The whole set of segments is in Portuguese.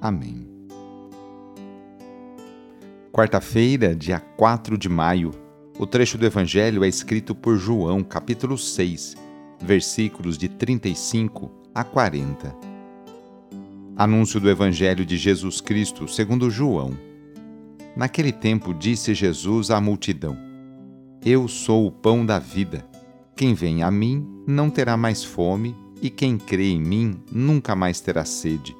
Amém. Quarta-feira, dia 4 de maio. O trecho do Evangelho é escrito por João, capítulo 6 versículos de 35 a 40. Anúncio do Evangelho de Jesus Cristo segundo João. Naquele tempo disse Jesus à multidão: Eu sou o pão da vida. Quem vem a mim não terá mais fome, e quem crê em mim nunca mais terá sede.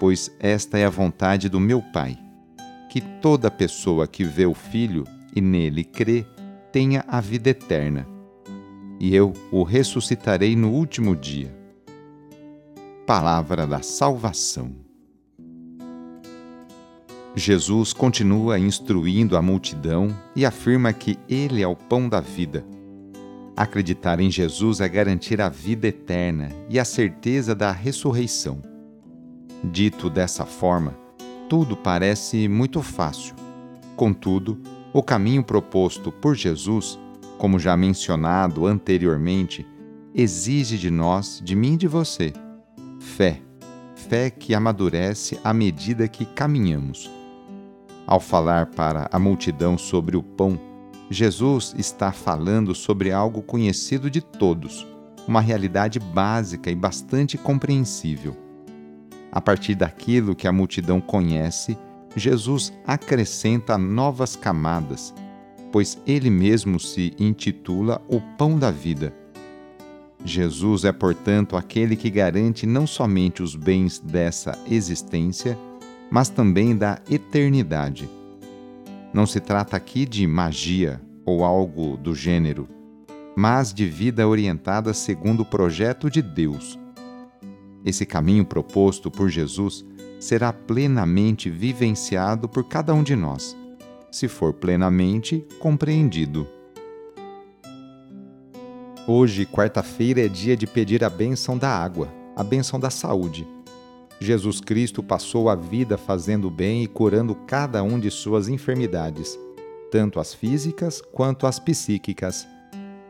Pois esta é a vontade do meu Pai, que toda pessoa que vê o Filho e nele crê tenha a vida eterna e eu o ressuscitarei no último dia. Palavra da Salvação. Jesus continua instruindo a multidão e afirma que Ele é o pão da vida. Acreditar em Jesus é garantir a vida eterna e a certeza da ressurreição. Dito dessa forma, tudo parece muito fácil. Contudo, o caminho proposto por Jesus como já mencionado anteriormente, exige de nós, de mim e de você, fé, fé que amadurece à medida que caminhamos. Ao falar para a multidão sobre o pão, Jesus está falando sobre algo conhecido de todos, uma realidade básica e bastante compreensível. A partir daquilo que a multidão conhece, Jesus acrescenta novas camadas pois ele mesmo se intitula o Pão da Vida. Jesus é, portanto, aquele que garante não somente os bens dessa existência, mas também da eternidade. Não se trata aqui de magia ou algo do gênero, mas de vida orientada segundo o projeto de Deus. Esse caminho proposto por Jesus será plenamente vivenciado por cada um de nós se for plenamente compreendido. Hoje, quarta-feira, é dia de pedir a bênção da água, a bênção da saúde. Jesus Cristo passou a vida fazendo bem e curando cada um de suas enfermidades, tanto as físicas quanto as psíquicas.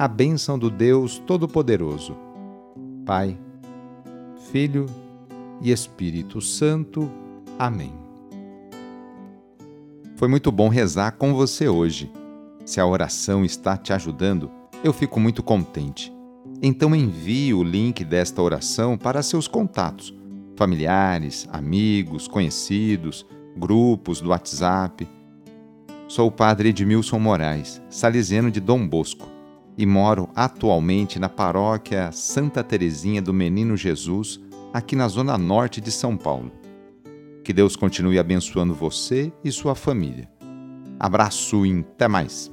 a bênção do Deus Todo-Poderoso. Pai, Filho e Espírito Santo. Amém. Foi muito bom rezar com você hoje. Se a oração está te ajudando, eu fico muito contente. Então envie o link desta oração para seus contatos, familiares, amigos, conhecidos, grupos do WhatsApp. Sou o padre Edmilson Moraes, salesiano de Dom Bosco, e moro atualmente na paróquia Santa Terezinha do Menino Jesus, aqui na zona norte de São Paulo. Que Deus continue abençoando você e sua família. Abraço e até mais!